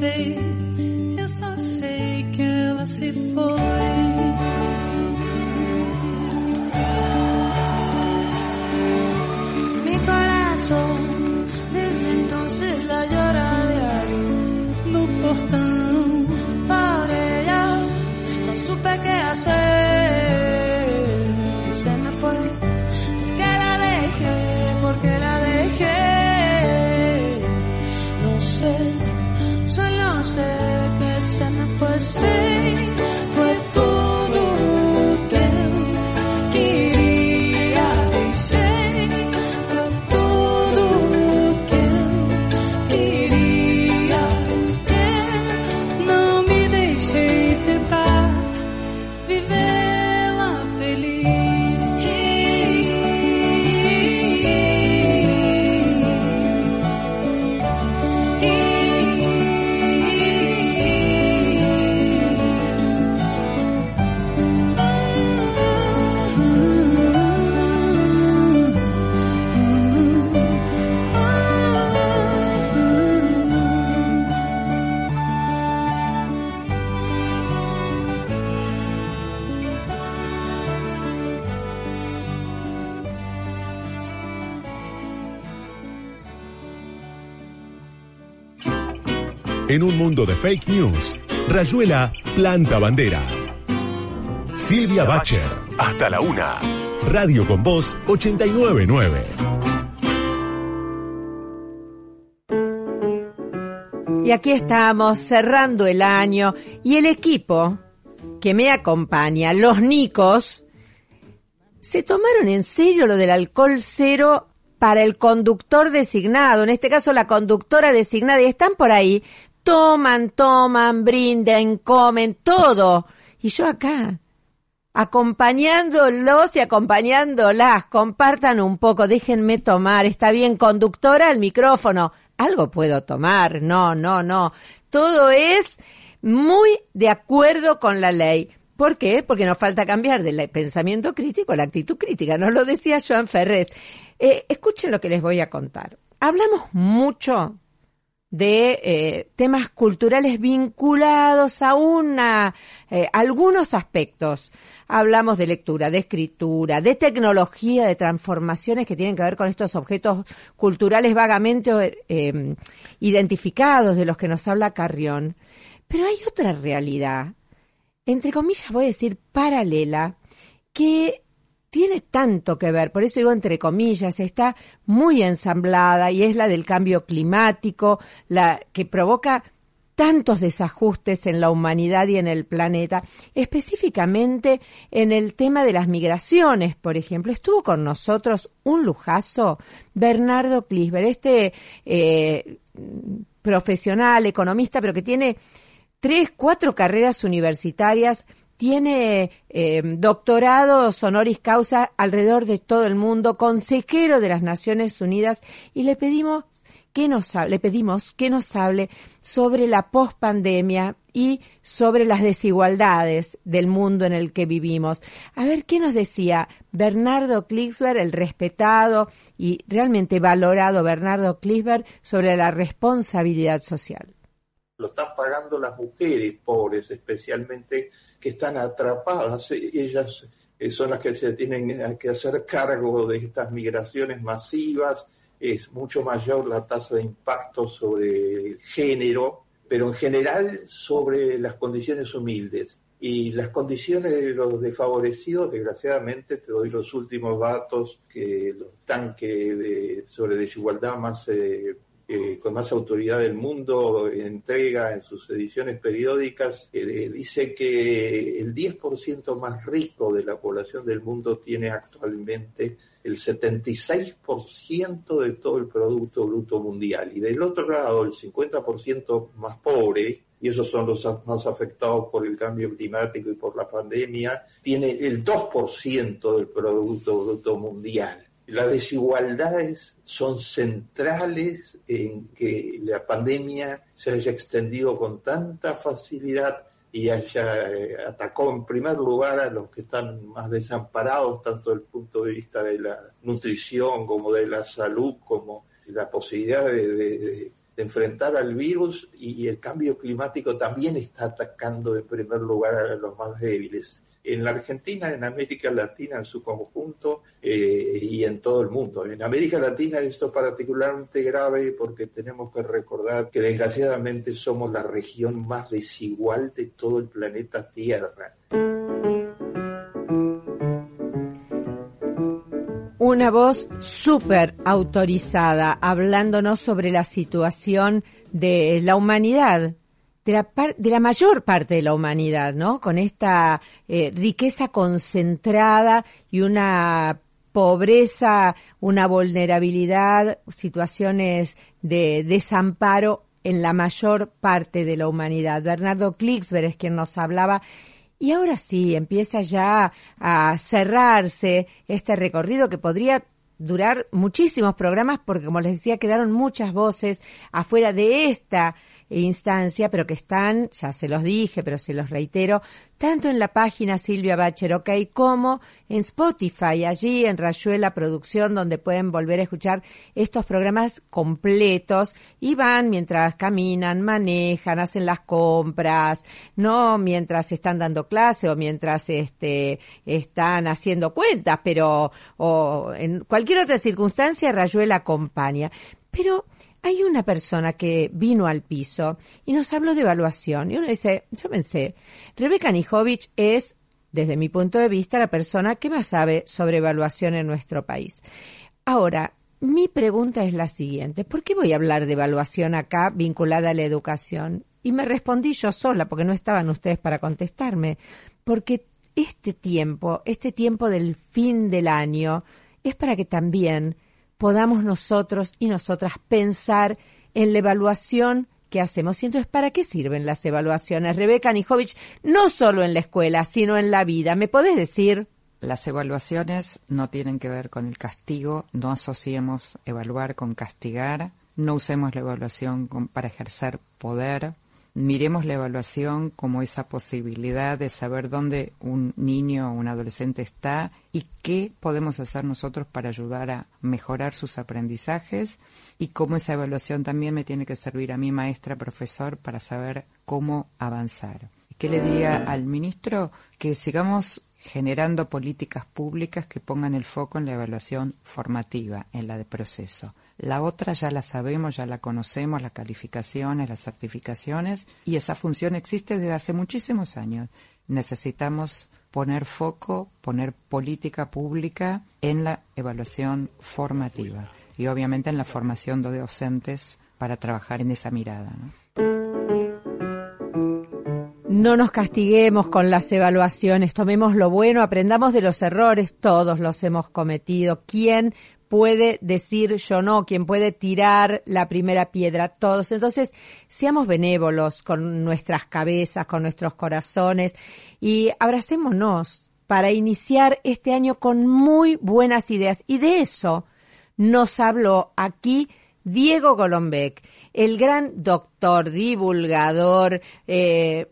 Sei, eu só sei que ela se foi. Desde entonces la llora diario. No portón por ella, no supe qué hacer. En un mundo de fake news, Rayuela planta bandera. Silvia Bacher, hasta la una. Radio con Voz 899. Y aquí estamos cerrando el año y el equipo que me acompaña, los Nicos, se tomaron en serio lo del alcohol cero para el conductor designado, en este caso la conductora designada, y están por ahí, toman, toman, brinden, comen, todo. Y yo acá, acompañándolos y acompañándolas, compartan un poco, déjenme tomar, está bien, conductora al micrófono, algo puedo tomar, no, no, no, todo es muy de acuerdo con la ley. ¿Por qué? Porque nos falta cambiar del pensamiento crítico a la actitud crítica, nos lo decía Joan Ferrés. Eh, escuchen lo que les voy a contar. Hablamos mucho de eh, temas culturales vinculados a una, eh, algunos aspectos. Hablamos de lectura, de escritura, de tecnología, de transformaciones que tienen que ver con estos objetos culturales vagamente eh, identificados de los que nos habla Carrión. Pero hay otra realidad, entre comillas voy a decir paralela, que tiene tanto que ver, por eso digo entre comillas, está muy ensamblada y es la del cambio climático, la que provoca tantos desajustes en la humanidad y en el planeta, específicamente en el tema de las migraciones, por ejemplo. Estuvo con nosotros un lujazo, Bernardo Klisber, este eh, profesional, economista, pero que tiene tres, cuatro carreras universitarias tiene eh, doctorados honoris causa alrededor de todo el mundo, consejero de las Naciones Unidas, y le pedimos que nos hable, le pedimos que nos hable sobre la pospandemia y sobre las desigualdades del mundo en el que vivimos. A ver qué nos decía Bernardo Klicksberg, el respetado y realmente valorado Bernardo Klicksberg, sobre la responsabilidad social. Lo están pagando las mujeres pobres, especialmente que están atrapadas. Ellas eh, son las que se tienen que hacer cargo de estas migraciones masivas. Es mucho mayor la tasa de impacto sobre el género, pero en general sobre las condiciones humildes. Y las condiciones de los desfavorecidos, desgraciadamente, te doy los últimos datos que los tanques de, sobre desigualdad más eh, eh, con más autoridad del mundo entrega en sus ediciones periódicas, eh, dice que el 10% más rico de la población del mundo tiene actualmente el 76% de todo el Producto Bruto Mundial. Y del otro lado, el 50% más pobre, y esos son los más afectados por el cambio climático y por la pandemia, tiene el 2% del Producto Bruto Mundial. Las desigualdades son centrales en que la pandemia se haya extendido con tanta facilidad y haya eh, atacó en primer lugar a los que están más desamparados, tanto desde el punto de vista de la nutrición como de la salud, como la posibilidad de, enfrentar al virus y el cambio climático también está atacando en primer lugar a los más débiles en la Argentina, en América Latina en su conjunto eh, y en todo el mundo. En América Latina esto es particularmente grave porque tenemos que recordar que desgraciadamente somos la región más desigual de todo el planeta Tierra. Una voz súper autorizada hablándonos sobre la situación de la humanidad de la, de la mayor parte de la humanidad, ¿no? Con esta eh, riqueza concentrada y una pobreza, una vulnerabilidad, situaciones de desamparo en la mayor parte de la humanidad. Bernardo Klicksberg es quien nos hablaba. Y ahora sí, empieza ya a cerrarse este recorrido que podría durar muchísimos programas porque, como les decía, quedaron muchas voces afuera de esta instancia, pero que están, ya se los dije, pero se los reitero, tanto en la página Silvia Bacher OK como en Spotify, allí en Rayuela Producción, donde pueden volver a escuchar estos programas completos y van mientras caminan, manejan, hacen las compras, no mientras están dando clase o mientras este, están haciendo cuentas, pero o en cualquier otra circunstancia Rayuela acompaña. Pero hay una persona que vino al piso y nos habló de evaluación. Y uno dice, yo pensé, Rebeca Nijovic es, desde mi punto de vista, la persona que más sabe sobre evaluación en nuestro país. Ahora, mi pregunta es la siguiente, ¿por qué voy a hablar de evaluación acá vinculada a la educación? Y me respondí yo sola, porque no estaban ustedes para contestarme, porque este tiempo, este tiempo del fin del año, es para que también podamos nosotros y nosotras pensar en la evaluación que hacemos. Y entonces, ¿para qué sirven las evaluaciones? Rebeca Nijovic, no solo en la escuela, sino en la vida. ¿Me podés decir? Las evaluaciones no tienen que ver con el castigo, no asociemos evaluar con castigar, no usemos la evaluación para ejercer poder, miremos la evaluación como esa posibilidad de saber dónde un niño o un adolescente está y qué podemos hacer nosotros para ayudar a mejorar sus aprendizajes y cómo esa evaluación también me tiene que servir a mi maestra, profesor, para saber cómo avanzar. ¿Qué le diría al ministro? Que sigamos generando políticas públicas que pongan el foco en la evaluación formativa, en la de proceso. La otra ya la sabemos, ya la conocemos, las calificaciones, las certificaciones, y esa función existe desde hace muchísimos años. Necesitamos poner foco, poner política pública en la evaluación formativa y obviamente en la formación de docentes para trabajar en esa mirada. No nos castiguemos con las evaluaciones, tomemos lo bueno, aprendamos de los errores, todos los hemos cometido. ¿Quién puede decir yo no? ¿Quién puede tirar la primera piedra? Todos. Entonces, seamos benévolos con nuestras cabezas, con nuestros corazones y abracémonos para iniciar este año con muy buenas ideas. Y de eso nos habló aquí Diego Golombek, el gran doctor, divulgador, eh,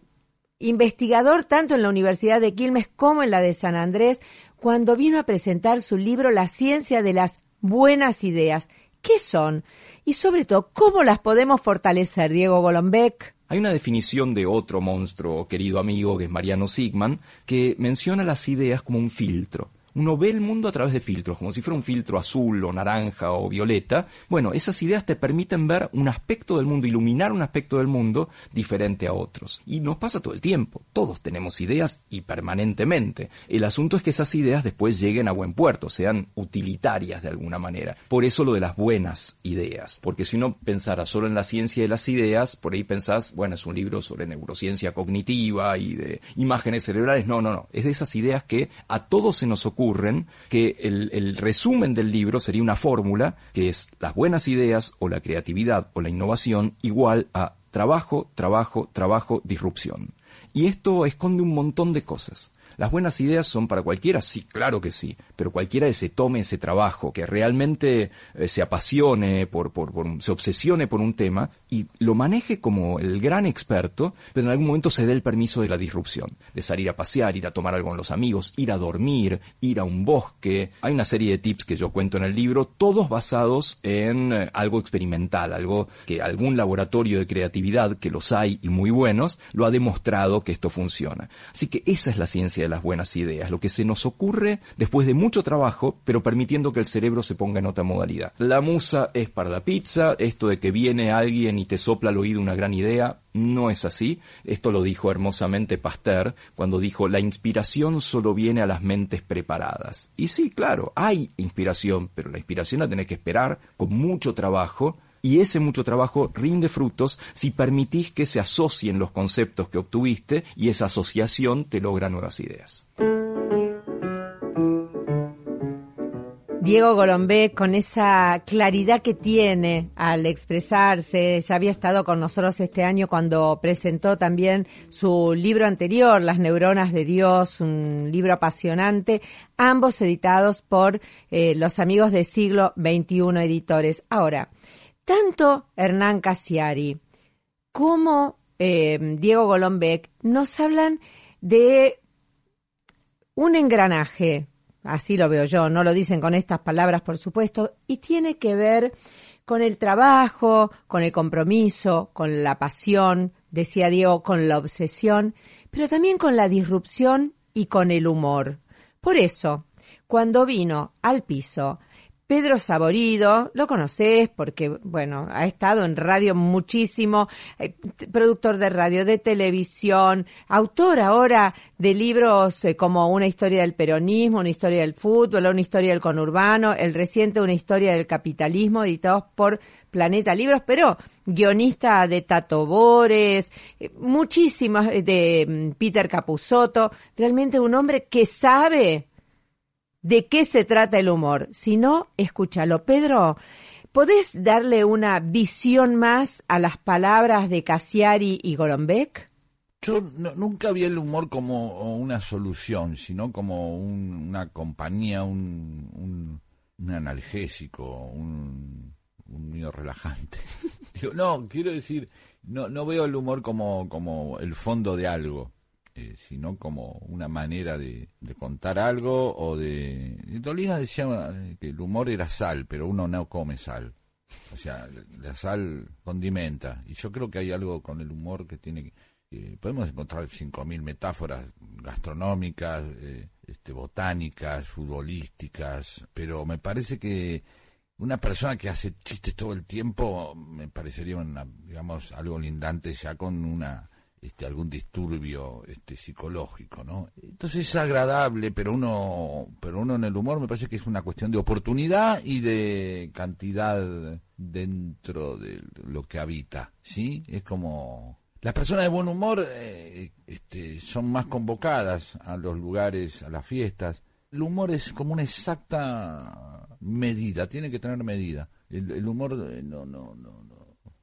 investigador tanto en la Universidad de Quilmes como en la de San Andrés, cuando vino a presentar su libro La ciencia de las buenas ideas. ¿Qué son? Y sobre todo, ¿cómo las podemos fortalecer, Diego Golombek? Hay una definición de otro monstruo, querido amigo, que es Mariano Sigman, que menciona las ideas como un filtro. Uno ve el mundo a través de filtros, como si fuera un filtro azul o naranja o violeta. Bueno, esas ideas te permiten ver un aspecto del mundo, iluminar un aspecto del mundo diferente a otros. Y nos pasa todo el tiempo. Todos tenemos ideas y permanentemente. El asunto es que esas ideas después lleguen a buen puerto, sean utilitarias de alguna manera. Por eso lo de las buenas ideas. Porque si uno pensara solo en la ciencia de las ideas, por ahí pensás, bueno, es un libro sobre neurociencia cognitiva y de imágenes cerebrales. No, no, no. Es de esas ideas que a todos se nos ocurre que el, el resumen del libro sería una fórmula que es las buenas ideas o la creatividad o la innovación igual a trabajo, trabajo, trabajo, disrupción. Y esto esconde un montón de cosas. ¿Las buenas ideas son para cualquiera? Sí, claro que sí, pero cualquiera que se tome ese trabajo, que realmente eh, se apasione, por, por, por, se obsesione por un tema y lo maneje como el gran experto, pero en algún momento se dé el permiso de la disrupción, de salir a pasear, ir a tomar algo con los amigos, ir a dormir, ir a un bosque. Hay una serie de tips que yo cuento en el libro, todos basados en eh, algo experimental, algo que algún laboratorio de creatividad, que los hay y muy buenos, lo ha demostrado que esto funciona. Así que esa es la ciencia las buenas ideas, lo que se nos ocurre después de mucho trabajo, pero permitiendo que el cerebro se ponga en otra modalidad. La musa es para la pizza, esto de que viene alguien y te sopla al oído una gran idea, no es así. Esto lo dijo hermosamente Pasteur cuando dijo la inspiración solo viene a las mentes preparadas. Y sí, claro, hay inspiración, pero la inspiración la tenés que esperar con mucho trabajo y ese mucho trabajo rinde frutos si permitís que se asocien los conceptos que obtuviste y esa asociación te logra nuevas ideas. Diego Golombé, con esa claridad que tiene al expresarse, ya había estado con nosotros este año cuando presentó también su libro anterior, Las Neuronas de Dios, un libro apasionante, ambos editados por eh, los amigos de siglo XXI editores. Ahora, tanto Hernán Casiari como eh, Diego Golombek nos hablan de un engranaje, así lo veo yo, no lo dicen con estas palabras, por supuesto, y tiene que ver con el trabajo, con el compromiso, con la pasión, decía Diego, con la obsesión, pero también con la disrupción y con el humor. Por eso, cuando vino al piso Pedro Saborido, lo conoces porque, bueno, ha estado en radio muchísimo, eh, productor de radio, de televisión, autor ahora de libros eh, como Una historia del peronismo, Una historia del fútbol, Una historia del conurbano, el reciente Una historia del capitalismo, editados por Planeta Libros, pero guionista de Tato Bores, eh, muchísimos de mm, Peter Capusotto, realmente un hombre que sabe de qué se trata el humor. Si no, escúchalo. Pedro, ¿podés darle una visión más a las palabras de Cassiari y Golombek? Yo nunca vi el humor como una solución, sino como una compañía, un, analgésico, un, un relajante. (laughs) no, quiero decir, no, no veo el humor como el fondo de algo. Eh, sino como una manera de, contar algo o de... Dolina decía eh, que el humor era sal, pero uno no come sal. O sea, la sal condimenta. Y yo creo que hay algo con el humor que tiene que... podemos encontrar 5.000 metáforas gastronómicas, eh, este, botánicas, futbolísticas, pero me parece que una persona que hace chistes todo el tiempo me parecería una, digamos algo lindante ya con una este, algún disturbio este, psicológico, ¿no? Entonces es agradable, pero uno, pero uno en el humor me parece que es una cuestión de oportunidad y de cantidad dentro de lo que habita, ¿sí? Es como las personas de buen humor eh, este, son más convocadas a los lugares, a las fiestas. El humor es como una exacta medida, tiene que tener medida. El, el humor eh, no, no, no,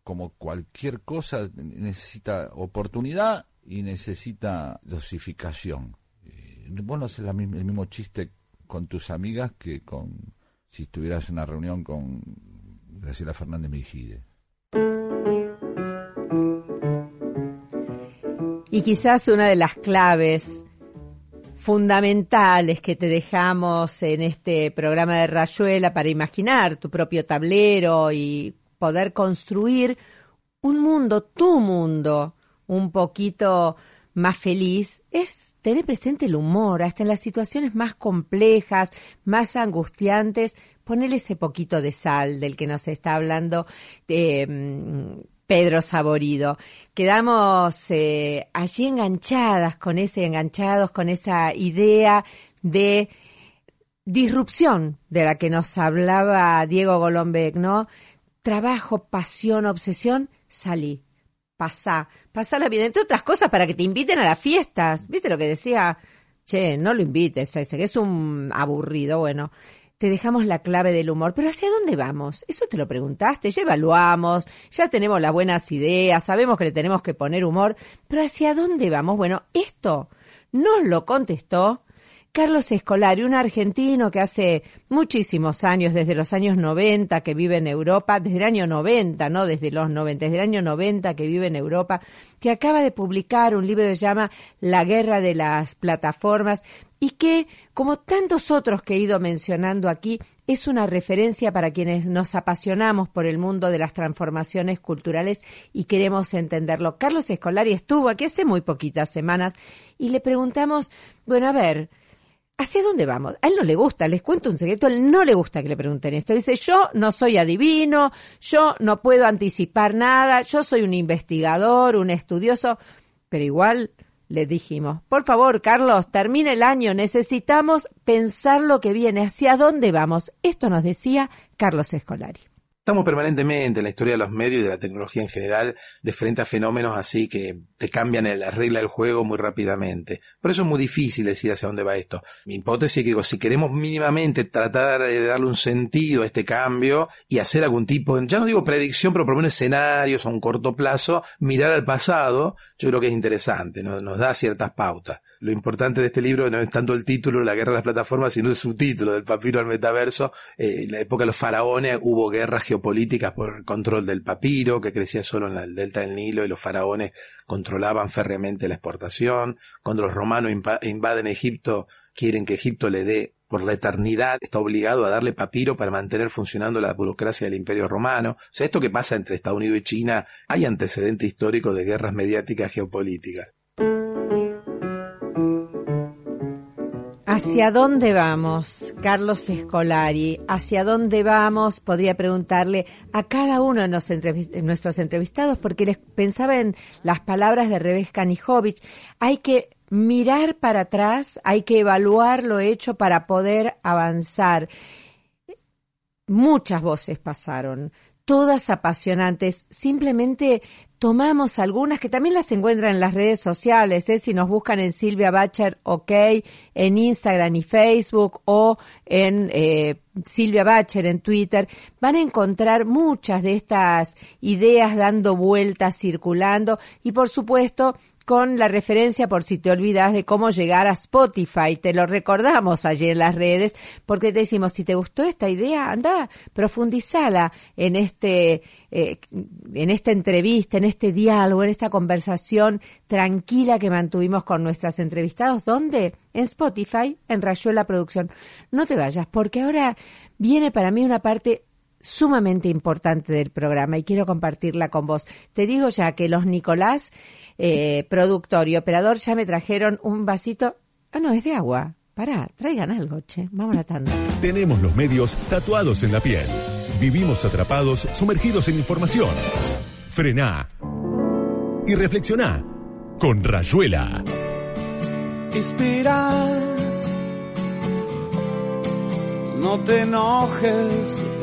como cualquier cosa, necesita oportunidad y necesita dosificación. Eh, vos no haces el mismo chiste con tus amigas que con si estuvieras en una reunión con Graciela Fernández Mejide. Y quizás una de las claves fundamentales que te dejamos en este programa de Rayuela para imaginar tu propio tablero y poder construir un mundo, tu mundo, un poquito más feliz es tener presente el humor, hasta en las situaciones más complejas, más angustiantes, ponerle ese poquito de sal del que nos está hablando eh, Pedro Saborido. Quedamos eh, allí enganchadas con ese, enganchados con esa idea de disrupción de la que nos hablaba Diego Golombek, ¿no? Trabajo, pasión, obsesión, salí. Pasá, pasá la vida, entre otras cosas, para que te inviten a las fiestas. ¿Viste lo que decía? Che, no lo invites ese, que es un aburrido. Bueno, te dejamos la clave del humor. Pero ¿hacia dónde vamos? Eso te lo preguntaste, ya evaluamos, ya tenemos las buenas ideas, sabemos que le tenemos que poner humor, pero ¿hacia dónde vamos? Bueno, esto nos lo contestó Carlos Escolari, un argentino que hace muchísimos años, desde los años 90 que vive en Europa, desde el año 90, no desde los 90, desde el año 90 que vive en Europa, que acaba de publicar un libro que se llama La guerra de las plataformas y que, como tantos otros que he ido mencionando aquí, es una referencia para quienes nos apasionamos por el mundo de las transformaciones culturales y queremos entenderlo. Carlos Escolari estuvo aquí hace muy poquitas semanas y le preguntamos, bueno, a ver, ¿Hacia dónde vamos? A él no le gusta, les cuento un secreto, a él no le gusta que le pregunten esto. Dice, yo no soy adivino, yo no puedo anticipar nada, yo soy un investigador, un estudioso, pero igual le dijimos, por favor, Carlos, termina el año, necesitamos pensar lo que viene, hacia dónde vamos. Esto nos decía Carlos Escolari. Estamos permanentemente en la historia de los medios y de la tecnología en general de frente a fenómenos así que te cambian la regla del juego muy rápidamente. Por eso es muy difícil decir hacia dónde va esto. Mi hipótesis es que si queremos mínimamente tratar de darle un sentido a este cambio y hacer algún tipo, ya no digo predicción, pero proponer escenarios a un corto plazo, mirar al pasado, yo creo que es interesante, nos da ciertas pautas. Lo importante de este libro no es tanto el título, La guerra de las plataformas, sino el subtítulo, del papiro al metaverso. Eh, en la época de los faraones hubo guerras geopolíticas por el control del papiro, que crecía solo en el delta del Nilo, y los faraones controlaban férreamente la exportación. Cuando los romanos invaden Egipto, quieren que Egipto le dé por la eternidad, está obligado a darle papiro para mantener funcionando la burocracia del Imperio Romano. O sea, esto que pasa entre Estados Unidos y China, hay antecedente histórico de guerras mediáticas geopolíticas. ¿Hacia dónde vamos, Carlos Escolari? ¿Hacia dónde vamos? Podría preguntarle a cada uno de nuestros entrevistados, porque les pensaba en las palabras de Revés Kanijovic. Hay que mirar para atrás, hay que evaluar lo hecho para poder avanzar. Muchas voces pasaron, todas apasionantes. Simplemente tomamos algunas que también las encuentran en las redes sociales, ¿eh? si nos buscan en Silvia Bacher OK, en Instagram y Facebook o en eh, Silvia Bacher en Twitter, van a encontrar muchas de estas ideas dando vueltas, circulando y por supuesto con la referencia por si te olvidas de cómo llegar a Spotify. Te lo recordamos allí en las redes porque te decimos, si te gustó esta idea, anda, profundizala en este, eh, en esta entrevista, en este diálogo, en esta conversación tranquila que mantuvimos con nuestras entrevistados. ¿Dónde? En Spotify, en Rayuela Producción. No te vayas porque ahora viene para mí una parte sumamente importante del programa y quiero compartirla con vos. Te digo ya que los Nicolás, eh, productor y operador, ya me trajeron un vasito. Ah, no, es de agua. Pará, traigan algo, che. Vamos a la tanda. Tenemos los medios tatuados en la piel. Vivimos atrapados, sumergidos en información. Frená y reflexioná con Rayuela. Inspira. No te enojes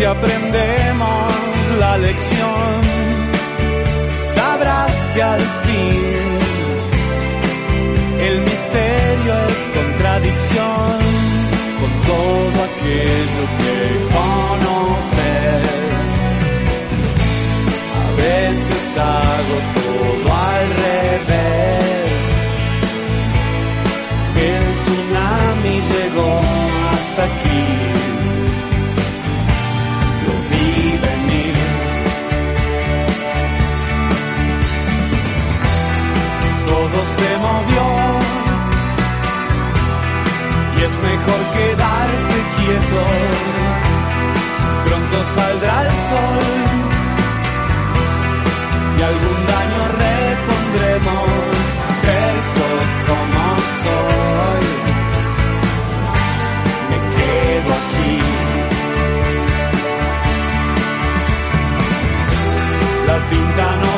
si aprendemos la lección, sabrás que al fin el misterio es contradicción con todo aquello que conoces. A veces hago es mejor quedarse quieto. Pronto saldrá el sol y algún daño repondremos. Terco como soy, me quedo aquí. La tinta no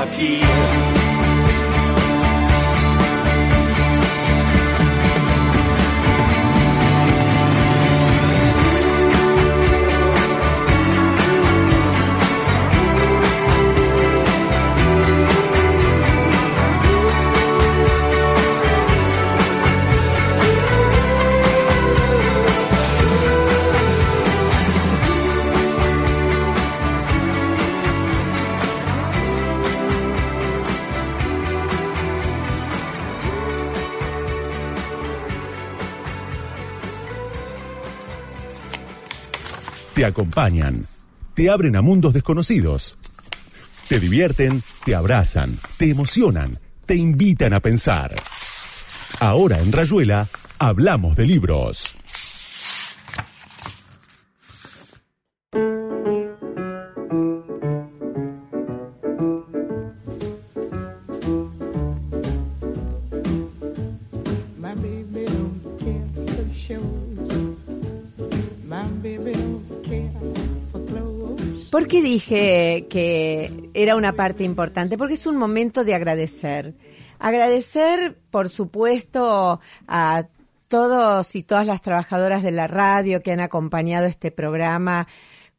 quedo aquí. Te acompañan, te abren a mundos desconocidos, te divierten, te abrazan, te emocionan, te invitan a pensar. Ahora en Rayuela hablamos de libros. Qué dije que era una parte importante? Porque es un momento de agradecer. Agradecer, por supuesto, a todos y todas las trabajadoras de la radio que han acompañado este programa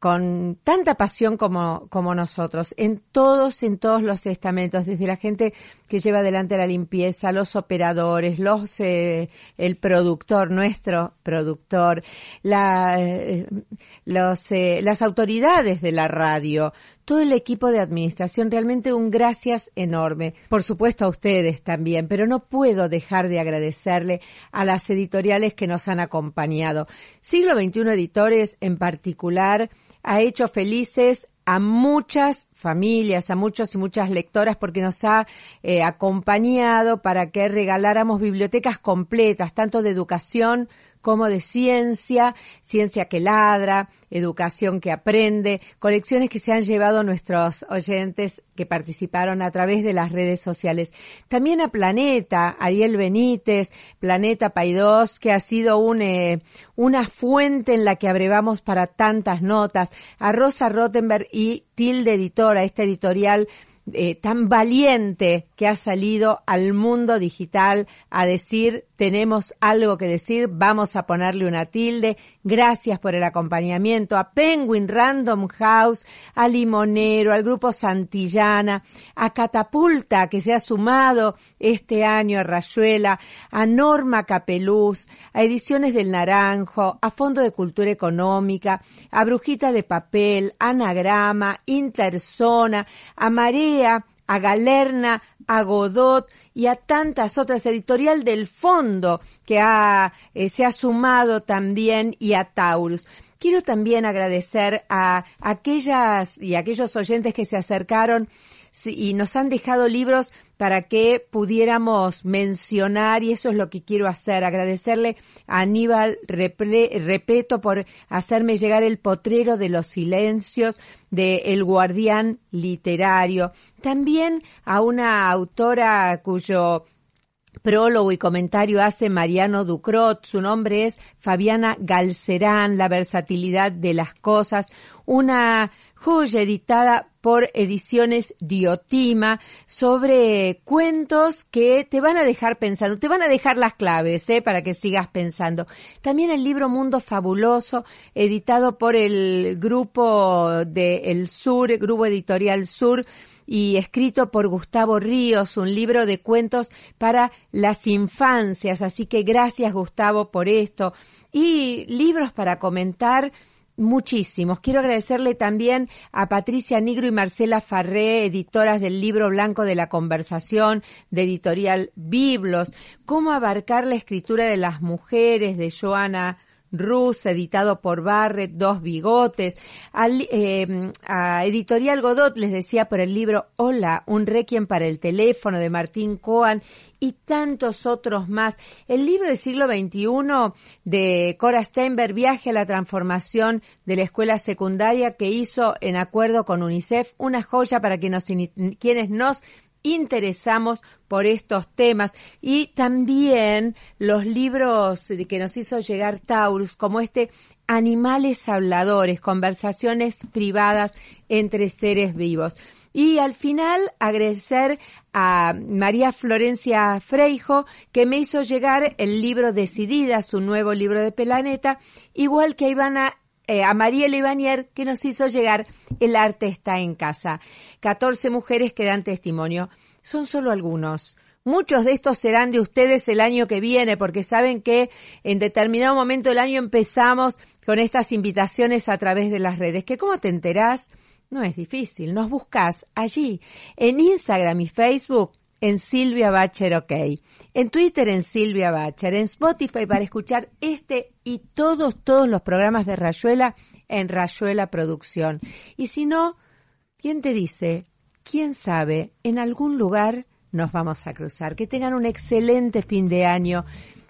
con tanta pasión como, como nosotros, en todos, en todos los estamentos, desde la gente que lleva adelante la limpieza, los operadores, los, eh, el productor, nuestro productor, la, eh, los, eh, las autoridades de la radio, todo el equipo de administración, realmente un gracias enorme. Por supuesto a ustedes también, pero no puedo dejar de agradecerle a las editoriales que nos han acompañado. Siglo XXI Editores en particular ha hecho felices a muchas familias, a muchos y muchas lectoras, porque nos ha eh, acompañado para que regaláramos bibliotecas completas, tanto de educación como de ciencia, ciencia que ladra, educación que aprende, colecciones que se han llevado nuestros oyentes que participaron a través de las redes sociales. También a Planeta, Ariel Benítez, Planeta Paidós, que ha sido un, eh, una fuente en la que abrevamos para tantas notas, a Rosa Rottenberg y Tilde Editora, esta editorial eh, tan valiente que ha salido al mundo digital a decir tenemos algo que decir, vamos a ponerle una tilde. Gracias por el acompañamiento a Penguin Random House, a Limonero, al grupo Santillana, a Catapulta que se ha sumado este año a Rayuela, a Norma Capeluz, a Ediciones del Naranjo, a Fondo de Cultura Económica, a Brujita de Papel, Anagrama, Interzona, a Marea, a Galerna, a Godot y a tantas otras, editorial del fondo que ha, eh, se ha sumado también y a Taurus. Quiero también agradecer a aquellas y aquellos oyentes que se acercaron y nos han dejado libros para que pudiéramos mencionar, y eso es lo que quiero hacer, agradecerle a Aníbal Repeto por hacerme llegar el potrero de los silencios de El Guardián Literario. También a una autora cuyo prólogo y comentario hace Mariano Ducrot. Su nombre es Fabiana Galcerán, La versatilidad de las cosas, una joya editada por Ediciones Diotima sobre cuentos que te van a dejar pensando, te van a dejar las claves ¿eh? para que sigas pensando. También el libro Mundo Fabuloso, editado por el grupo de El Sur, Grupo Editorial Sur, y escrito por Gustavo Ríos, un libro de cuentos para las infancias. Así que gracias Gustavo por esto. Y libros para comentar muchísimos. Quiero agradecerle también a Patricia Nigro y Marcela Farré, editoras del libro blanco de la conversación de editorial Biblos, cómo abarcar la escritura de las mujeres de Joana Rus, editado por Barrett, Dos Bigotes. Eh, a Editorial Godot les decía por el libro Hola, un requiem para el teléfono de Martín Coan y tantos otros más. El libro del siglo XXI de Cora Steinberg, Viaje a la transformación de la escuela secundaria que hizo en acuerdo con UNICEF, una joya para que nos, quienes nos interesamos por estos temas y también los libros que nos hizo llegar Taurus, como este Animales Habladores, conversaciones privadas entre seres vivos. Y al final agradecer a María Florencia Freijo que me hizo llegar el libro Decidida, su nuevo libro de Pelaneta, igual que Ivana eh, a María Levanier que nos hizo llegar El arte está en casa. 14 mujeres que dan testimonio. Son solo algunos. Muchos de estos serán de ustedes el año que viene, porque saben que en determinado momento del año empezamos con estas invitaciones a través de las redes. ¿Que cómo te enterás? No es difícil, nos buscas allí, en Instagram y Facebook, en Silvia Bacher OK, en Twitter en Silvia Bacher, en Spotify para escuchar este y todos, todos los programas de Rayuela en Rayuela Producción. Y si no, ¿quién te dice? ¿Quién sabe? En algún lugar nos vamos a cruzar. Que tengan un excelente fin de año,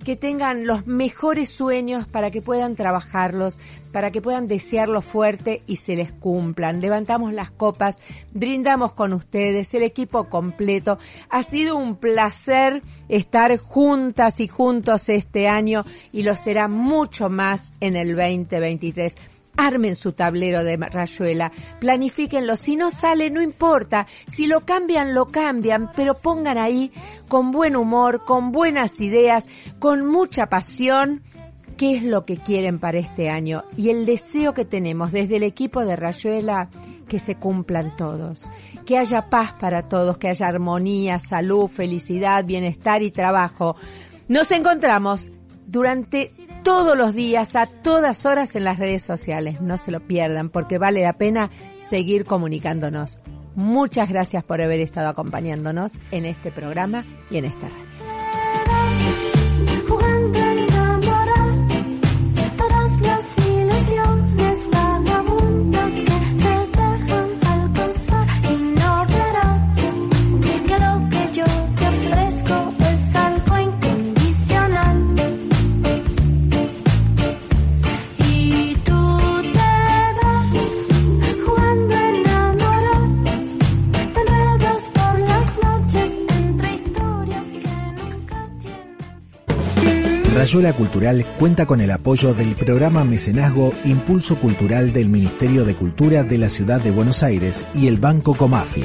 que tengan los mejores sueños para que puedan trabajarlos, para que puedan desearlo fuerte y se les cumplan. Levantamos las copas, brindamos con ustedes, el equipo completo. Ha sido un placer estar juntas y juntos este año y lo será mucho más en el 2023 armen su tablero de rayuela, planifíquenlo, si no sale no importa, si lo cambian lo cambian, pero pongan ahí con buen humor, con buenas ideas, con mucha pasión, qué es lo que quieren para este año y el deseo que tenemos desde el equipo de Rayuela que se cumplan todos, que haya paz para todos, que haya armonía, salud, felicidad, bienestar y trabajo. Nos encontramos durante todos los días, a todas horas en las redes sociales. No se lo pierdan porque vale la pena seguir comunicándonos. Muchas gracias por haber estado acompañándonos en este programa y en esta radio. Rayuela Cultural cuenta con el apoyo del programa Mecenazgo Impulso Cultural del Ministerio de Cultura de la Ciudad de Buenos Aires y el Banco Comafi.